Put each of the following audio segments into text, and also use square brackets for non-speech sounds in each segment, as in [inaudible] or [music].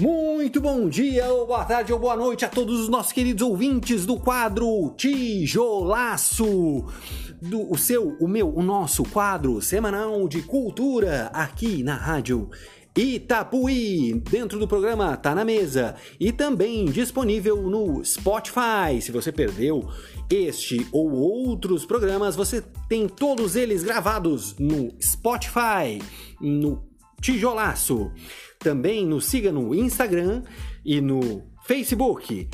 Muito bom dia, ou boa tarde, ou boa noite a todos os nossos queridos ouvintes do quadro Tijolaço. Do, o seu, o meu, o nosso quadro semanal de cultura aqui na rádio Itapuí, dentro do programa Tá na Mesa e também disponível no Spotify. Se você perdeu este ou outros programas, você tem todos eles gravados no Spotify, no Tijolaço. Também nos siga no Instagram e no Facebook.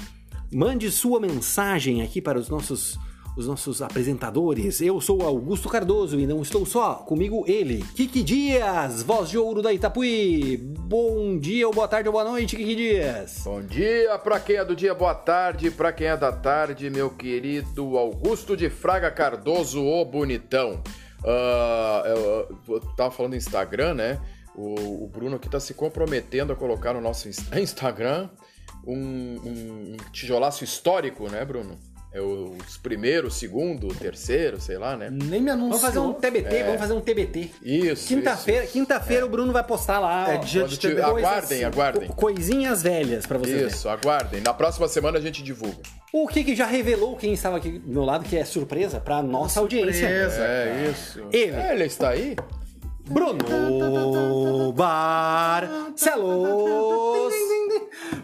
Mande sua mensagem aqui para os nossos os nossos apresentadores. Eu sou Augusto Cardoso e não estou só, comigo ele, Kiki Dias, voz de ouro da Itapuí. Bom dia, ou boa tarde, ou boa noite, Kiki Dias. Bom dia para quem é do dia, boa tarde para quem é da tarde, meu querido Augusto de Fraga Cardoso, o bonitão. Uh, eu, eu tava falando Instagram, né? O, o Bruno aqui está se comprometendo a colocar no nosso [laughs] Instagram um, um, um tijolaço histórico, né, Bruno? É os primeiro, segundo, terceiro, sei lá, né? Nem me anunciou. Vamos fazer um TBT, é. vamos fazer um TBT. Isso. Quinta-feira, quinta-feira é. o Bruno vai postar lá. É dia de TBT. Aguardem, aguardem. Coisinhas velhas para você Isso, ver. aguardem. Na próxima semana a gente divulga. O que, que já revelou quem estava aqui do meu lado, que é surpresa para nossa audiência. Surpresa, é isso. Ele. É, ele está aí? Bruno Barcelos.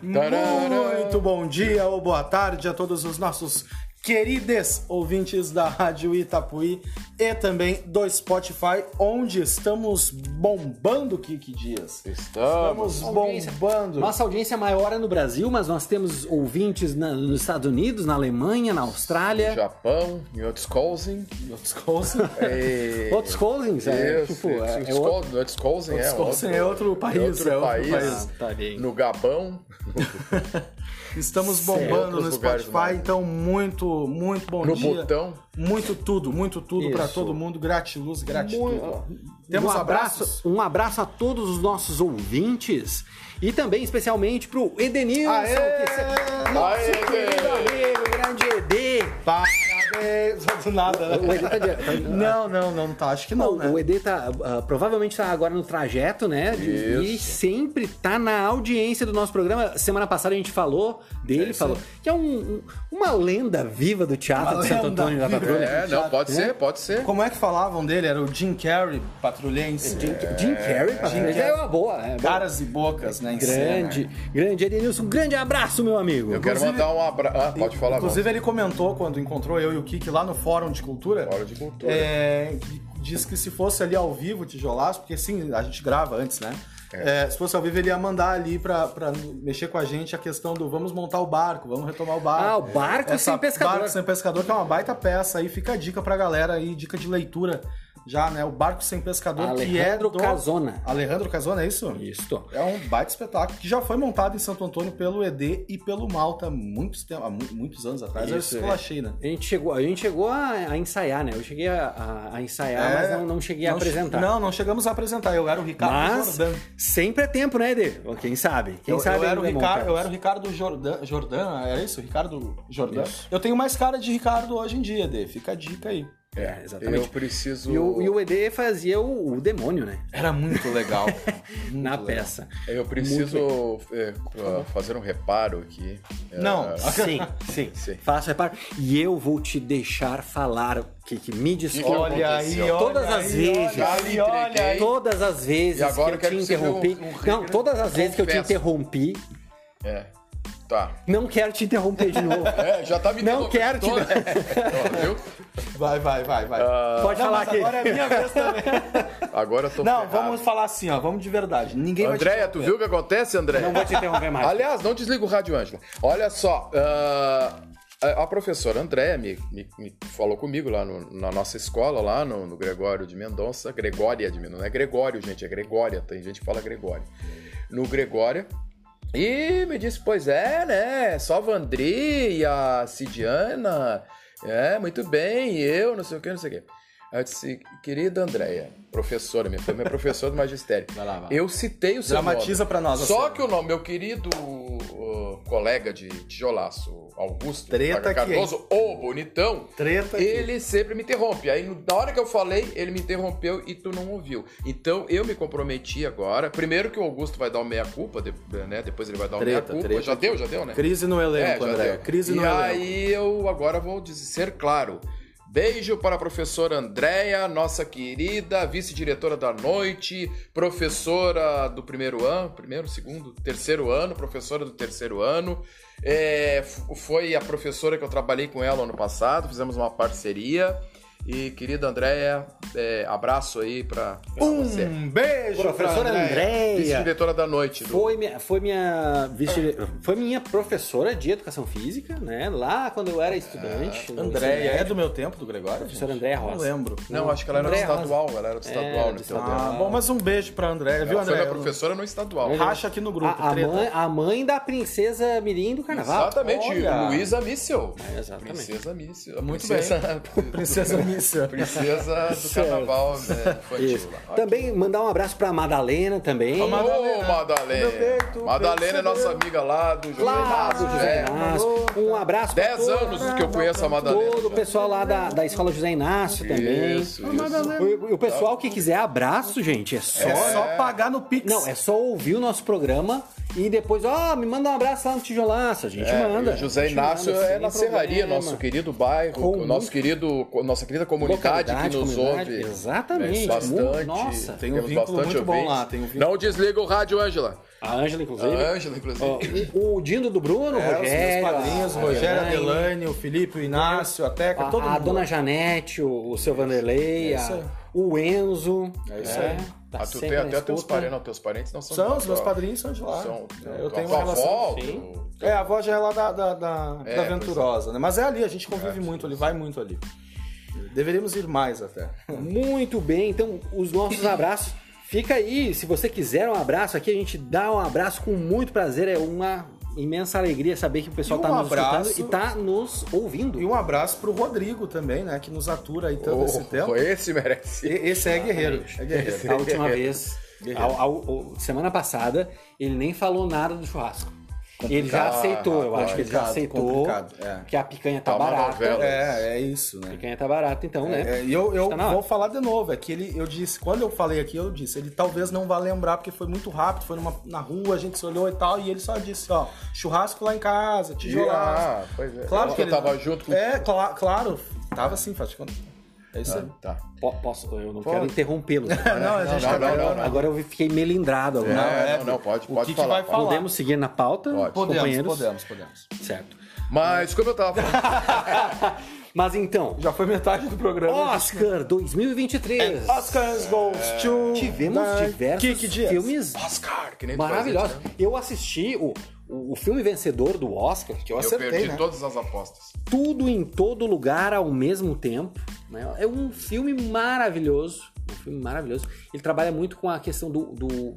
Muito bom dia ou boa tarde a todos os nossos queridos ouvintes da Rádio Itapuí e também do Spotify, onde estamos bombando, Kiki Dias. Estamos, estamos bombando. Nossa audiência maior é no Brasil, mas nós temos ouvintes na, nos Estados Unidos, na Alemanha, na Austrália. No Japão, em Wisconsin. Em Wisconsin. É... [laughs] Wisconsin, é, tipo, é, é outro... É, outro, é outro país. É outro, é outro país. país. Ah, tá no Gabão. [laughs] Estamos bombando no Spotify, então muito, muito bom no dia. No botão. Muito tudo, muito tudo para todo mundo. Gratiluz, gratitude. Temos um abraço, um abraço a todos os nossos ouvintes e também especialmente pro Edenilson, Aê! que se... nosso Aê, querido amigo, grande Ed. Parabéns, do nada, né? O Ed tá de... Não, não, não tá, acho que não, não né? O Ed tá, uh, provavelmente tá agora no trajeto, né? Isso. E sempre tá na audiência do nosso programa. Semana passada a gente falou dele, é falou que é um, um, uma lenda viva do teatro uma de Santo Antônio da Patrulha. É, não, pode ser, pode ser. Como é que falavam dele? Era o Jim Carrey, patrulhense. Jim, Jim Carrey, patrulhense. É uma boa. É Caras e bocas, né? Grande, grande Edenilson. Um grande abraço, meu amigo. Eu quero mandar um abraço. Ah, pode falar. Inclusive, ele comentou quando encontrou eu e o Kiki lá no Fórum de Cultura. Fórum de Cultura. É, diz que se fosse ali ao vivo, tijolaço, porque sim, a gente grava antes, né? É. É, se fosse ao vivo, ele ia mandar ali pra, pra mexer com a gente a questão do vamos montar o barco, vamos retomar o barco. Ah, o barco Essa sem pescador. Barco sem pescador, que é uma baita peça aí. Fica a dica pra galera aí, dica de leitura já, né? O Barco Sem Pescador, Alejandro que é do... Casona. Alejandro Casona, é isso? Isso. É um baita espetáculo que já foi montado em Santo Antônio pelo ED e pelo Malta muitos, há muitos anos atrás. Isso, eu esculachei, né? A gente chegou, a, gente chegou a, a ensaiar, né? Eu cheguei a, a, a ensaiar, é, mas não, não cheguei não, a apresentar. Não, não chegamos a apresentar. Eu era o Ricardo mas, Jordan. sempre é tempo, né, Ed? Quem sabe? Quem eu, sabe eu, era o Ricardo, eu era o Ricardo Jordan, Jordan, era isso? Ricardo Jordan? Isso. Eu tenho mais cara de Ricardo hoje em dia, Ed. Fica a dica aí. É, exatamente. Eu preciso. E o, e o ED fazia o, o, demônio, né? Era muito legal. [laughs] muito Na legal. peça. Eu preciso é, fazer um reparo aqui. Não, uh, [laughs] [laughs] sim, sim, sim. Faça reparo. E eu vou te deixar falar que, que me desculpe. Olha aí, olha todas as aí, vezes. Olha aí, olha aí. Todas as vezes e agora que eu te interrompi. Um, um não, todas as vezes que eu te interrompi. É. Tá. Não quero te interromper de novo. [laughs] É, já tá me Não quero te interromper. [laughs] Vai, vai, vai, vai. Uh... Pode não, falar aqui. Agora é minha vez também. [laughs] Agora eu tô Não, ferrado. vamos falar assim, ó. Vamos de verdade. Ninguém Andréia, tu viu o que acontece, André? Não vou te interromper mais. Aliás, não desliga o rádio, Ângela. Olha só, uh, a professora Andréia me, me, me, falou comigo lá no, na nossa escola, lá no, no Gregório de Mendonça. Gregória de Mendonça. Não é Gregório, gente, é Gregória. Tem gente que fala Gregório. No Gregória. E me disse, pois é, né? Só Vandri e a Cidiana. É, muito bem, e eu, não sei o que, não sei o que. Aí eu disse, querida Andréia, professora, minha, minha professora do magistério. Vai lá, vai. Eu citei o seu Dramatiza nome. pra nós Só que o nome, meu querido uh, colega de tijolaço, Augusto Treta aqui, Cardoso, o bonitão, Treta aqui. ele sempre me interrompe. Aí, na hora que eu falei, ele me interrompeu e tu não ouviu. Então, eu me comprometi agora. Primeiro que o Augusto vai dar o meia-culpa, né? Depois ele vai dar o meia-culpa. Já aqui. deu, já deu, né? Crise no elenco, É, André. deu. Crise e no elenco. aí eu agora vou dizer, ser claro. Beijo para a professora Andréia, nossa querida vice-diretora da noite, professora do primeiro ano, primeiro, segundo, terceiro ano, professora do terceiro ano. É, foi a professora que eu trabalhei com ela ano passado, fizemos uma parceria. E querida Andréia, é, abraço aí para você. Um beijo, Professora Andréia. Vice-diretora da noite. Do... Foi minha, foi minha vice- foi minha professora de educação física, né? Lá quando eu era estudante. no Andréia, é do meu tempo, do Gregório? Professora? Andréia Não Rosa. lembro. Não, acho que ela era do Andréia Rosa. estadual, ela era do estadual, Era né? do Então, estadual. Ah, bom, mas um beijo pra Andréia, viu, Ela foi Andréia? minha professora no estadual. Racha aqui no grupo, A, a mãe, a mãe da princesa Mirim do carnaval. Exatamente, Olha. Luísa Missel. É, exatamente. Princesa Missel. Muito princesa, [laughs] Princesa Princesa do Certo. carnaval né, infantil. Isso. lá. Também mandar um abraço pra Madalena também. Ô, Madalena. Madalena. Meu peito, Madalena é nossa amiga lá do José Lá do Inácio, José é. Inácio. Um abraço pra 10 todo- anos que eu conheço a Madalena. Todo o pessoal lá da, da escola José Inácio também. Isso, Ô, isso. Madalena. O, o pessoal que quiser abraço, gente, é só. É só pagar no Pix. Não, é só ouvir o nosso programa e depois, ó, me manda um abraço lá no Tijolaço. A gente É, manda. José a Inácio manda, é na Serraria, nosso querido bairro, Com o nosso muito- querido, nossa querida comunidade que nos comunidade, ouve. Exatamente. Bastante. Nossa. Tem um Temos vínculo bastante muito bom ouvintes. lá, tem um vínculo- Não desliga o rádio, Ângela. A Ângela, A inclusive. Ângela, inclusive. O, o Dindo do Bruno, o É, os Rogério. meus padrinhos, a- o Rogério, a Adelaine, o Felipe, o Inácio, a Teca, A, todo a mundo. dona Janete, o, o seu Vanderlei, É isso a-. o Enzo. É isso né? aí. Tá Ah, tu tem até teus parentes, não, teus parentes não são São, os meus padrinhos são de lá. São, É, eu tenho uma relação. avó, Sim. tu- É, a avó já é lá da, da, da, É, da pois Venturosa, né? Mas é ali, a gente convive muito ali, vai muito ali. Deveríamos ir mais até. Muito bem, então os nossos [coughs] abraços. Fica aí, se você quiser um abraço aqui, a gente dá um abraço com muito prazer. É uma imensa alegria saber que o pessoal E um tá nos abraço- escutando e tá nos ouvindo. E um abraço pro Rodrigo também, né? Que nos atura aí tanto esse tempo. Oh, [laughs] esse merece. E- Esse é guerreiro. É guerreiro. A última [laughs] vez, ao- ao- ao- semana passada, ele nem falou nada do churrasco. Ele já aceitou, eu acho que ele já aceitou complicado, é. que a picanha tá Tá barata. novela. É, é isso, A né? picanha tá barata, então, né? É, e eu, eu Tá vou falar de novo, é que ele, eu disse, quando eu falei aqui, eu disse, ele talvez não vá lembrar, porque foi muito rápido, foi numa, na rua, a gente se olhou e tal, e ele só disse, ó, churrasco lá em casa, tijolaço. Ah, pois é. Claro que eu ele tava junto com É, cla- claro, tava assim, faz conta. É isso aí. Tá. Po- Posso, eu não Pode. quero interrompê-lo. [laughs] Não, a gente não, tá não, não, não. Agora eu fiquei melindrado agora. Não, é, não, não, pode, pode falar. vai pode. falar? Podemos seguir na pauta, Pode. Podemos, companheiros? podemos, podemos. Certo. Mas como eu tava falando, [laughs] Mas então, Já foi metade do programa. Oscar 2023. Oscars goes to... Tivemos diversos filmes Oscar, que nem maravilhosos. né? Eu assisti o, o, o filme vencedor do Oscar, Que eu Eu acertei, perdi né? todas as apostas. Tudo em Todo Lugar ao mesmo tempo. né? É um filme maravilhoso. Um filme maravilhoso. Ele trabalha muito com a questão do, do,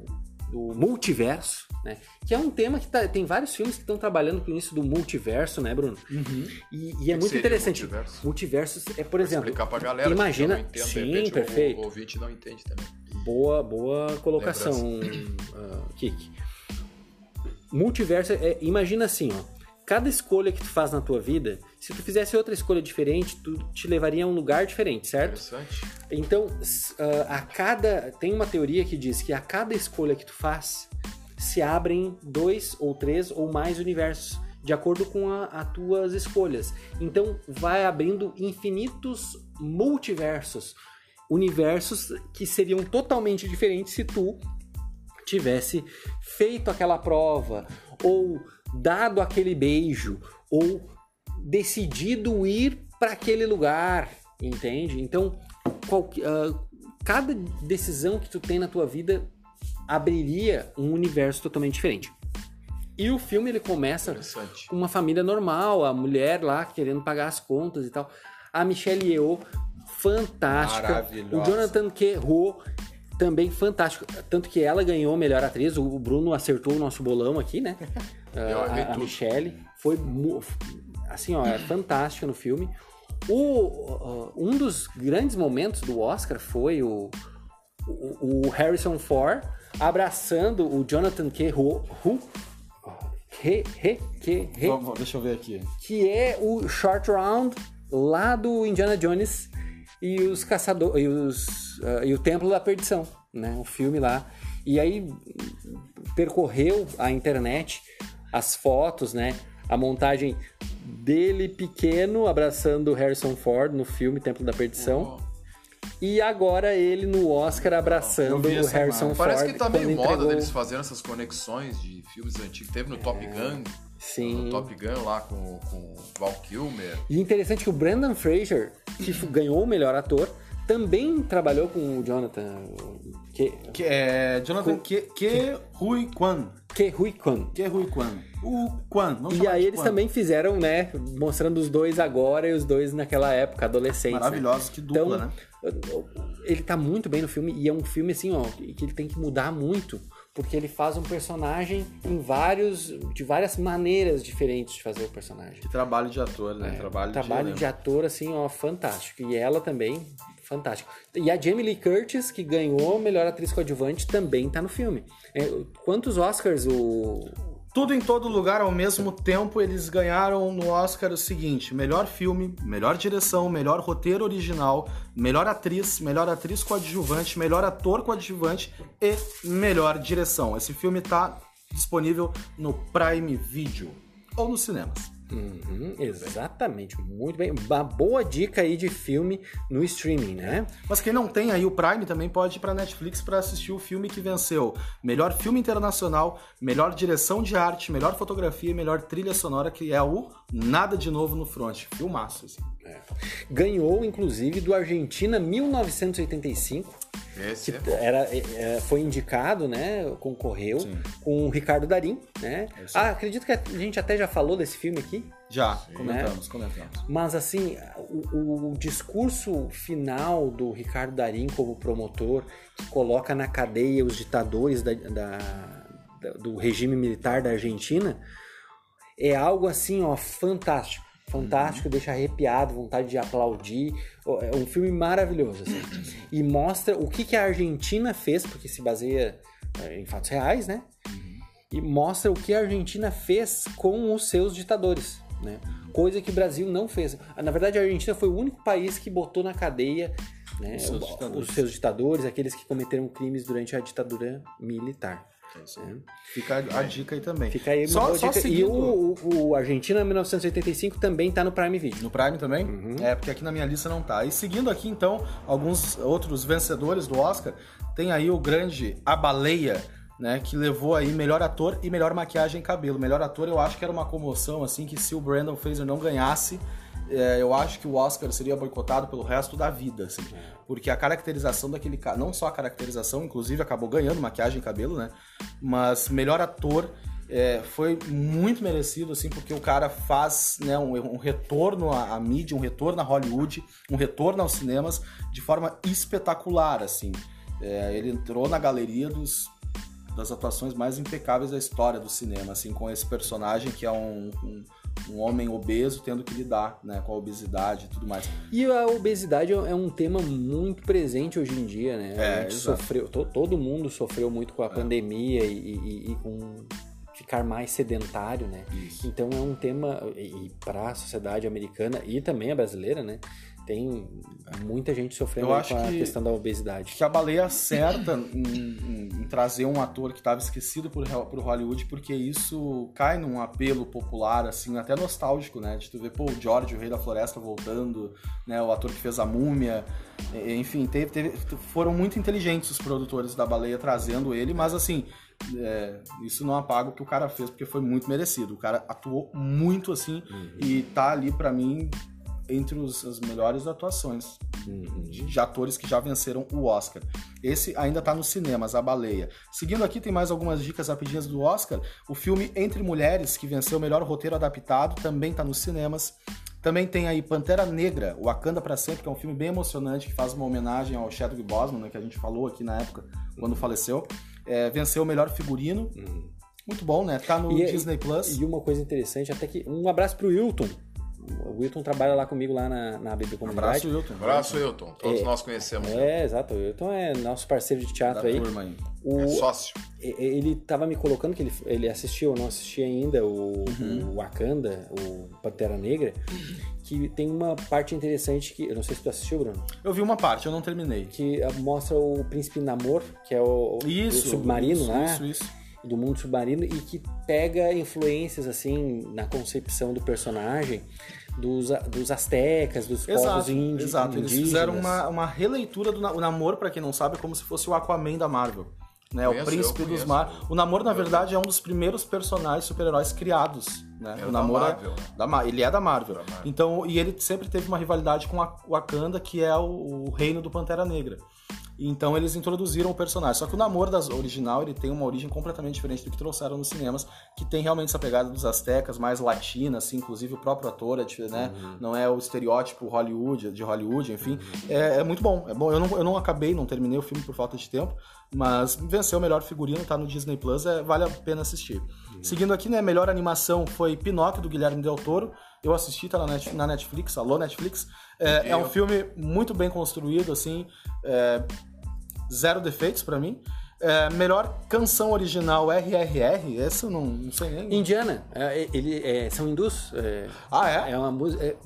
do multiverso, né? Que é um tema que tá- tem vários filmes que estão trabalhando com isso do multiverso, né, Bruno? Uhum. E, e é muito seria interessante. multiverso? Multiversos é, por exemplo, Explicar pra galera. imagina. que eu não entendo, sim, repente, o- perfeito. O, ouvinte não entende também. Boa, boa colocação, ah, Kik. Multiverso é, imagina assim, ó. Cada escolha que tu faz na tua vida, se tu fizesse outra escolha diferente, tu te levaria a um lugar diferente, certo? Interessante. Então, ah, a cada tem uma teoria que diz que a cada escolha que tu faz se abrem dois ou três ou mais universos de acordo com as tuas escolhas. Então, vai abrindo infinitos multiversos, universos que seriam totalmente diferentes se tu tivesse feito aquela prova ou dado aquele beijo ou decidido ir para aquele lugar, entende? Então, qualque- ah, cada decisão que tu tem na tua vida abriria um universo totalmente diferente. E o filme ele começa com uma família normal, a mulher lá querendo pagar as contas e tal. A Michelle Yeoh, fantástica. O Jonathan Kerro, também fantástico. Tanto que ela ganhou melhor atriz. O Bruno acertou o nosso bolão aqui, né? [laughs] Errei a, a. Michelle. Foi assim, ó, é [laughs] fantástica no filme. o, um dos grandes momentos do Oscar foi o, o, o Harrison Ford abraçando o Jonathan K. Hu, Hu He, he, que, he, Vamos, deixa eu ver aqui. que é o Short Round lá do Indiana Jones e os caçadores e, os, uh, e o Templo da Perdição, né? O filme lá. E aí percorreu a internet as fotos, né? A montagem dele pequeno abraçando o Harrison Ford no filme Templo da Perdição. Oh. E agora ele no Oscar abraçando o Harrison. Ford. Parece que tá meio moda entregou- deles fazendo essas conexões de filmes antigos. Teve no Top Gun, Sim. no Top Gun lá com, com o Val Kilmer. E interessante que o Brandon Fraser, que [clears throat] ganhou o melhor ator, também trabalhou com o Jonathan. Que, Que é Jonathan que, que Rui Kwan. que Hui Kwan. Que Rui Kwan. O Kwan. E aí eles Kwan. também fizeram, né? Mostrando os dois agora e os dois naquela época, adolescentes. né? Maravilhosos, que dupla, então, né? Ele tá muito bem no filme e é um filme assim, ó, que ele tem que mudar muito, porque ele faz um personagem em vários, de várias maneiras diferentes de fazer o personagem. Que trabalho de ator, né? trabalho, É, trabalho de, de ator assim, ó, fantástico. E ela também, fantástica. E a Jamie Lee Curtis, que ganhou melhor atriz coadjuvante, também tá no filme. É, quantos Oscars o Tudo em todo lugar ao mesmo tempo, eles ganharam no Oscar o seguinte: melhor filme, melhor direção, melhor roteiro original, melhor atriz, melhor atriz coadjuvante, melhor ator coadjuvante e melhor direção. Esse filme tá disponível no Prime Video ou nos cinemas. Uhum, exatamente, muito bem. Uma boa dica aí de filme no streaming, né? Mas quem não tem aí o Prime também pode ir pra Netflix para assistir o filme que venceu melhor filme internacional, melhor direção de arte, melhor fotografia e melhor trilha sonora, que é o Nada de Novo no Front. Filmaço, assim. Ganhou, inclusive, do Argentina 1985. Esse que é era, é, foi indicado, né? Concorreu com o Ricardo Darim, né? Ah, acredito que a gente até já falou desse filme aqui. Já, comentamos, comentamos. Mas assim, o, o discurso final do Ricardo Darim como promotor, que coloca na cadeia os ditadores da- da- da- do regime militar da Argentina, é algo assim, ó, fantástico. Fantástico, deixa arrepiado, vontade de aplaudir. É um filme maravilhoso, assim. E mostra o que, que a Argentina fez, porque se baseia é, em fatos reais, né? e mostra o que a Argentina fez com os seus ditadores, né? Coisa que o Brasil não fez. Na verdade, a Argentina foi o único país que botou na cadeia né, Os seus o- ditadores. os seus ditadores, aqueles que cometeram crimes durante a ditadura militar. Né? Fica a, a dica aí também. Fica aí só, só dica. E seguindo... o, o, o Argentina 1985 também tá no Prime Video. No Prime também? Uhum. É, porque aqui na minha lista não tá. E seguindo aqui, então, alguns outros vencedores do Oscar, tem aí o grande A Baleia, né, que levou aí melhor ator e melhor maquiagem e cabelo. Melhor ator eu acho que era uma comoção, assim, que se o Brandon Fraser não ganhasse, é, eu acho que o Oscar seria boicotado pelo resto da vida, assim. Porque a caracterização daquele cara, não só a caracterização, inclusive acabou ganhando maquiagem e cabelo, né, mas melhor ator é, foi muito merecido, assim, porque o cara faz né, um, um retorno à, à mídia, um retorno a Hollywood, um retorno aos cinemas de forma espetacular, assim. É, ele entrou na galeria dos, das atuações mais impecáveis da história do cinema, assim, com esse personagem que é um, um, um homem obeso tendo que lidar né, com a obesidade e tudo mais. E a obesidade é um tema muito presente hoje em dia, né? É, a gente exato. sofreu, to- todo mundo sofreu muito com a pandemia e, e- e com ficar mais sedentário, né? Isso. Então é um tema e para a sociedade americana e também a brasileira, né? Tem muita gente sofrendo com a que- questão da obesidade. que a baleia acerta em, em- em trazer um ator que estava esquecido por, por Hollywood, porque isso cai num apelo popular, assim, até nostálgico, né? De tu ver, pô, o George, o Rei da Floresta, voltando, né? O ator que fez a múmia. Enfim, teve, teve- foram muito inteligentes os produtores da baleia trazendo ele, mas assim. é, isso não apaga o que o cara fez, porque foi muito merecido. O cara atuou muito assim e tá ali pra mim entre os- as melhores atuações de, de atores que já venceram o Oscar. Esse ainda tá nos cinemas, A Baleia. Seguindo aqui, tem mais algumas dicas rapidinhas do Oscar. O filme Entre Mulheres, que venceu o melhor roteiro adaptado, também tá nos cinemas. Também tem aí Pantera Negra, Wakanda para Sempre, que é um filme bem emocionante, que faz uma homenagem ao Chadwick Boseman, né, que a gente falou aqui na época, quando faleceu. É, venceu o melhor figurino. Muito bom, né? Tá no E- Disney Plus. E uma coisa interessante, até que um abraço pro Wilton, o Wilton trabalha lá comigo lá na, na BB Comunidade. Abraço, Wilton. Abraço, Hilton. Todos É. nós conhecemos. É, exato. O Wilton é nosso parceiro de teatro Da aí. turma aí. O, É sócio. Ele tava me colocando que ele, ele assistiu, eu não assisti ainda, o, Uhum. o Wakanda, o Pantera Negra, que tem uma parte interessante que. Eu não sei se tu assistiu, Bruno. Eu vi uma parte, eu não terminei. Que ah, mostra o Príncipe Namor, que é o, o Isso. submarino, isso, né? Isso, isso. do mundo submarino e que pega influências assim na concepção do personagem dos, dos astecas, dos povos Exato, indi exato. Eles indígenas. fizeram uma, uma releitura do na- o namoro, pra quem não sabe, é como se fosse o Aquaman da Marvel. Né, o Conheço, príncipe eu dos mares. O Namor, na verdade, é um dos primeiros personagens super-heróis criados. Né? É o da Namor Marvel, é da Ma- ele é da Marvel. Da Marvel. Então, e ele sempre teve uma rivalidade com a Wakanda, que é o, o reino do Pantera Negra. Então eles introduziram o personagem. Só que o Namor das original, ele tem uma origem completamente diferente do que trouxeram nos cinemas, que tem realmente essa pegada dos astecas, mais latina, assim, inclusive o próprio ator, é, né? Não é o estereótipo Hollywood, de Hollywood, enfim. É, é muito bom. É bom. Eu não, eu não acabei, não terminei o filme por falta de tempo, mas venceu o melhor figurino, tá no Disney Plus, é, vale a pena assistir. Seguindo aqui, né, melhor animação foi Pinóquio, do Guilherme Del Toro. Eu assisti, tá na Netflix, alô Netflix. É, é um filme muito bem construído, assim, é, zero defeitos pra mim. É, melhor canção original RRR, essa eu não, não sei nem. Indiana, é, ele, é, são hindus. É, Ah, é? é uma música. é,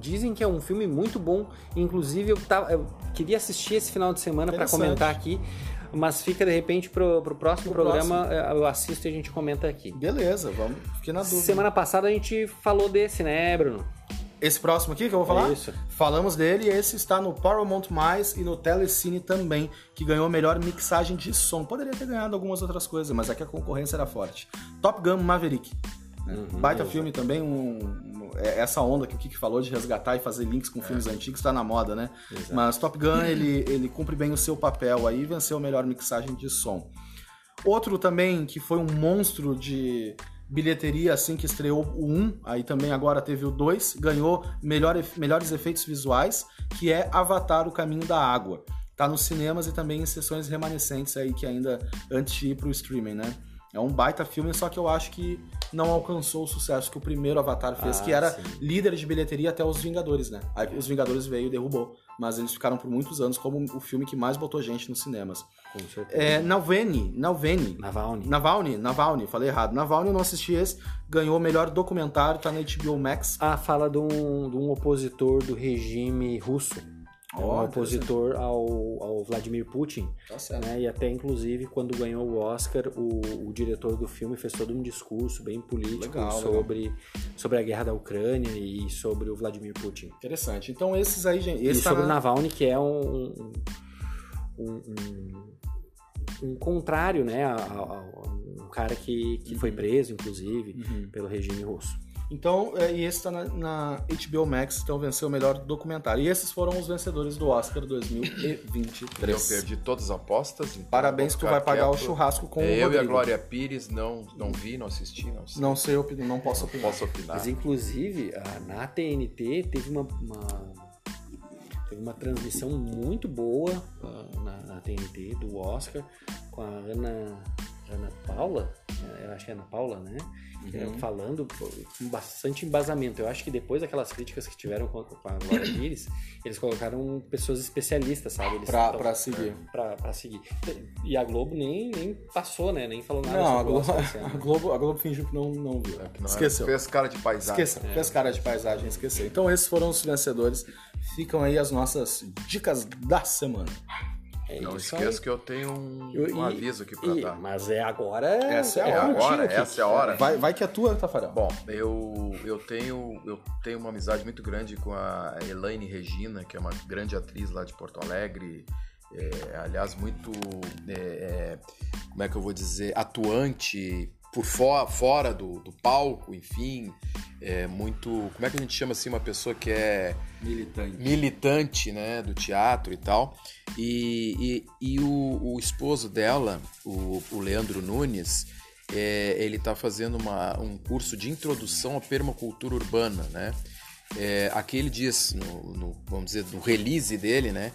dizem que é um filme muito bom. Inclusive, eu, tava, eu queria assistir esse final de semana para comentar aqui. Mas fica de repente pro, pro próximo Pro programa, é, eu assisto e a gente comenta aqui. Beleza, vamos. Fiquei na dúvida. Semana passada a gente falou desse, né, Bruno? Esse próximo aqui que eu vou falar? Isso. Falamos dele, esse está no Paramount+, Mais e no Telecine também, que ganhou a melhor mixagem de som. Poderia ter ganhado algumas outras coisas, mas aqui a concorrência era forte. Top Gun Maverick. né? Uhum, Baita filme também, um, um- é- essa onda que o Kiki falou de resgatar e fazer links com filmes antigos está na moda, né? Mas Top Gun, ele, ele cumpre bem o seu papel aí e venceu a melhor mixagem de som. Outro também que foi um monstro de bilheteria assim que estreou o 1, aí também agora teve o 2, ganhou melhor, melhores efeitos visuais, que é Avatar o Caminho da Água. Tá nos cinemas e também em sessões remanescentes aí que ainda antes de ir pro streaming, né? É um baita filme, só que eu acho que não alcançou o sucesso que o primeiro Avatar fez, Ah, que era sim. líder de bilheteria até os Vingadores, né? Aí os Vingadores veio e derrubou, mas eles ficaram por muitos anos como o filme que mais botou gente nos cinemas. Com certeza. É, Nalveni, Nalveni, Navalny. Navalny, Navalny, falei errado. Navalny eu não assisti esse, ganhou o melhor documentário, tá na HBO Max. Ah, fala de um, de um opositor do regime russo. É um opositor ao, ao Vladimir Putin. Tá né? E até, inclusive, quando ganhou o Oscar, o, o diretor do filme fez todo um discurso bem político Legal, sobre, sobre a guerra da Ucrânia e sobre o Vladimir Putin. Interessante. Então esses aí, gente. E Esse tá sobre o na... Navalny, que é um, um, um, um contrário, né? a- a- a um cara que, que foi preso, inclusive, Uhum. pelo regime russo. Então, é, e esse tá na, na HBO Max, então venceu o melhor documentário. E esses foram os vencedores do Oscar 2023. Eu perdi todas as apostas. então Parabéns que vai pagar o quieto. churrasco com É, o eu e a. Glória Pires não, não vi, não assisti, não sei. Não sei, eu não posso opinar. posso opinar. Mas inclusive na TNT teve uma, uma- teve uma transmissão muito boa ah, na, na TNT do Oscar com a Ana Ana Paula, eu acho que é Ana Paula, né? Eh, Uhum. falando com bastante embasamento. Eu acho que depois daquelas críticas que tiveram com, a Glória [coughs] Pires, eles colocaram pessoas especialistas, sabe? Eles Pra, tão- pra seguir. pra, pra seguir. E a Globo nem, nem passou, né? Nem falou nada Não, a Globo, Oscar [laughs] a. Globo, a Globo fingiu que não, não viu. É que não era- Esqueceu. Fez cara de paisagem. Esqueça, fez cara de paisagem, esqueceu. Então esses foram os vencedores. Ficam aí as nossas dicas da semana. É Não esqueça aí. que eu tenho um, Eu- um e- aviso aqui pra e- dar. Mas é agora. Essa é a É hora. agora, Kiki. essa é a hora. Vai, vai que é tua, Tafarel. Bom, eu, eu, tenho, eu tenho uma amizade muito grande com a Elaine Regina, que é uma grande atriz lá de Porto Alegre. É, aliás, muito. é, é, como é que eu vou dizer? Atuante por fo fora do, do palco, enfim. É muito. Como é que a gente chama assim uma pessoa que é Militante. militante né, do teatro e tal. E, e, e o, o esposo dela, o, o Leandro Nunes, é, ele está fazendo uma, um curso de introdução à permacultura urbana. Né? É, aqui ele diz, no, no- vamos dizer, no release dele, né,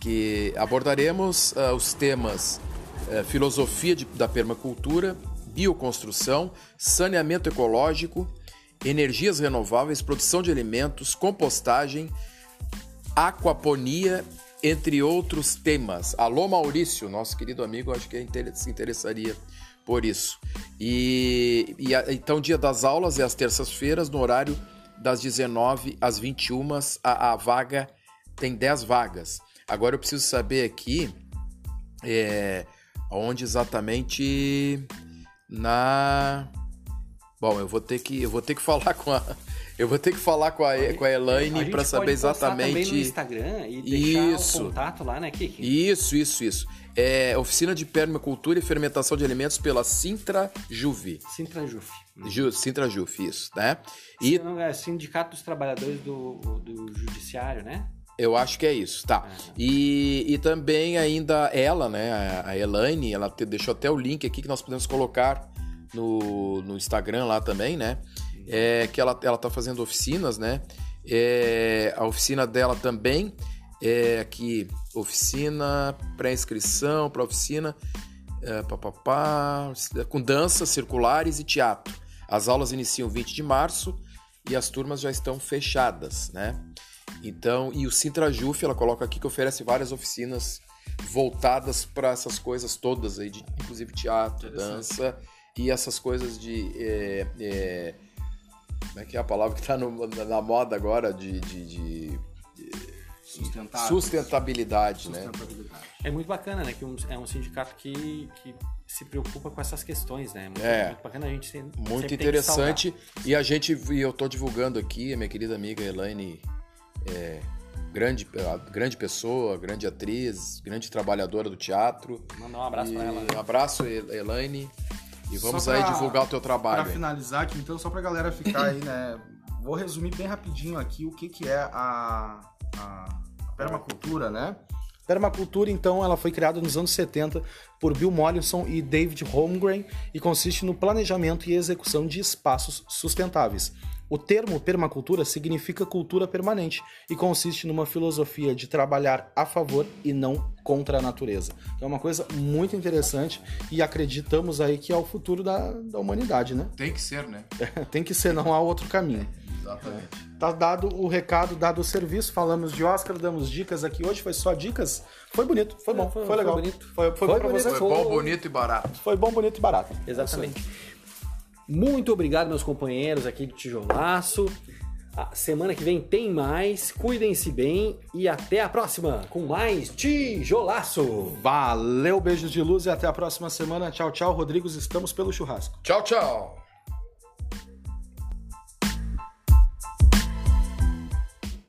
que abordaremos ah, os temas eh, filosofia de- da permacultura, bioconstrução, saneamento ecológico energias renováveis, produção de alimentos, compostagem, aquaponia, entre outros temas. Alô Maurício, nosso querido amigo, acho que se interessaria por isso. E, e então, dia das aulas é às terças-feiras, no horário das 19 às 21, a, a vaga tem 10 vagas. Agora eu preciso saber aqui é, onde exatamente na Bom, eu vou ter que eu vou ter que falar com a eu vou ter que falar com a, com a Elaine para saber exatamente. Também no Instagram e deixar isso. o contato lá, né, Kiki? Isso, isso, isso. É oficina de permacultura e fermentação de alimentos pela Sintra Juve. Sintra Juve. Ju, Sintra Juve, isso, né? E é Sindicato dos Trabalhadores do, do Judiciário, né? Eu acho que é isso, tá. Uhum. E, e também ainda ela, né, a, a Elaine, ela te, deixou até o link aqui que nós podemos colocar no, no Instagram lá também, né? É, que ela, ela tá fazendo oficinas, né? É, a oficina dela também é aqui, oficina, pré-inscrição para oficina, é, papapá, com danças circulares e teatro. As aulas iniciam 20 de março e as turmas já estão fechadas, né? Então, e o Sintrajuf, ela coloca aqui que oferece várias oficinas voltadas para essas coisas todas aí, de, inclusive teatro, dança e essas coisas de. É, é, como é que é a palavra que está na moda agora? De. de, de sustentabilidade, né? Sustentabilidade. É muito bacana, né? Que um, é um sindicato que, que se preocupa com essas questões, né? Muito, é. Muito bacana a gente ser, Muito interessante. E a gente, e eu estou divulgando aqui, a minha querida amiga Elaine é, grande, grande pessoa, grande atriz, grande trabalhadora do teatro. Mandar um abraço para ela. Um abraço, Elaine. E vamos pra, aí divulgar o teu trabalho. Para finalizar aqui, então, só para a galera ficar aí, né? Vou resumir bem rapidinho aqui o que, que é a, a permacultura, né? Permacultura, então, ela foi criada nos anos 70 por Bill Mollison e David Holmgren e consiste no planejamento e execução de espaços sustentáveis. O termo permacultura significa cultura permanente e consiste numa filosofia de trabalhar a favor e não contra a natureza. É uma coisa muito interessante e acreditamos aí que é o futuro da, da humanidade, né? Tem que ser, né? [laughs] Tem que ser, não há outro caminho. Exatamente. Tá dado o recado, dado o serviço, falamos de Oscar, damos dicas aqui hoje, foi só dicas. Foi bonito, foi bom, foi, foi legal. Foi bonito. Foi, foi, foi bom bonito, Foi bom, bonito e barato. Foi bom, bonito e barato. Exatamente. Muito obrigado, meus companheiros aqui do Tijolaço. A semana que vem tem mais. Cuidem-se bem e até a próxima com mais Tijolaço. Valeu, beijos de luz e até a próxima semana. Tchau, tchau, Rodrigos. Estamos pelo churrasco. Tchau, tchau.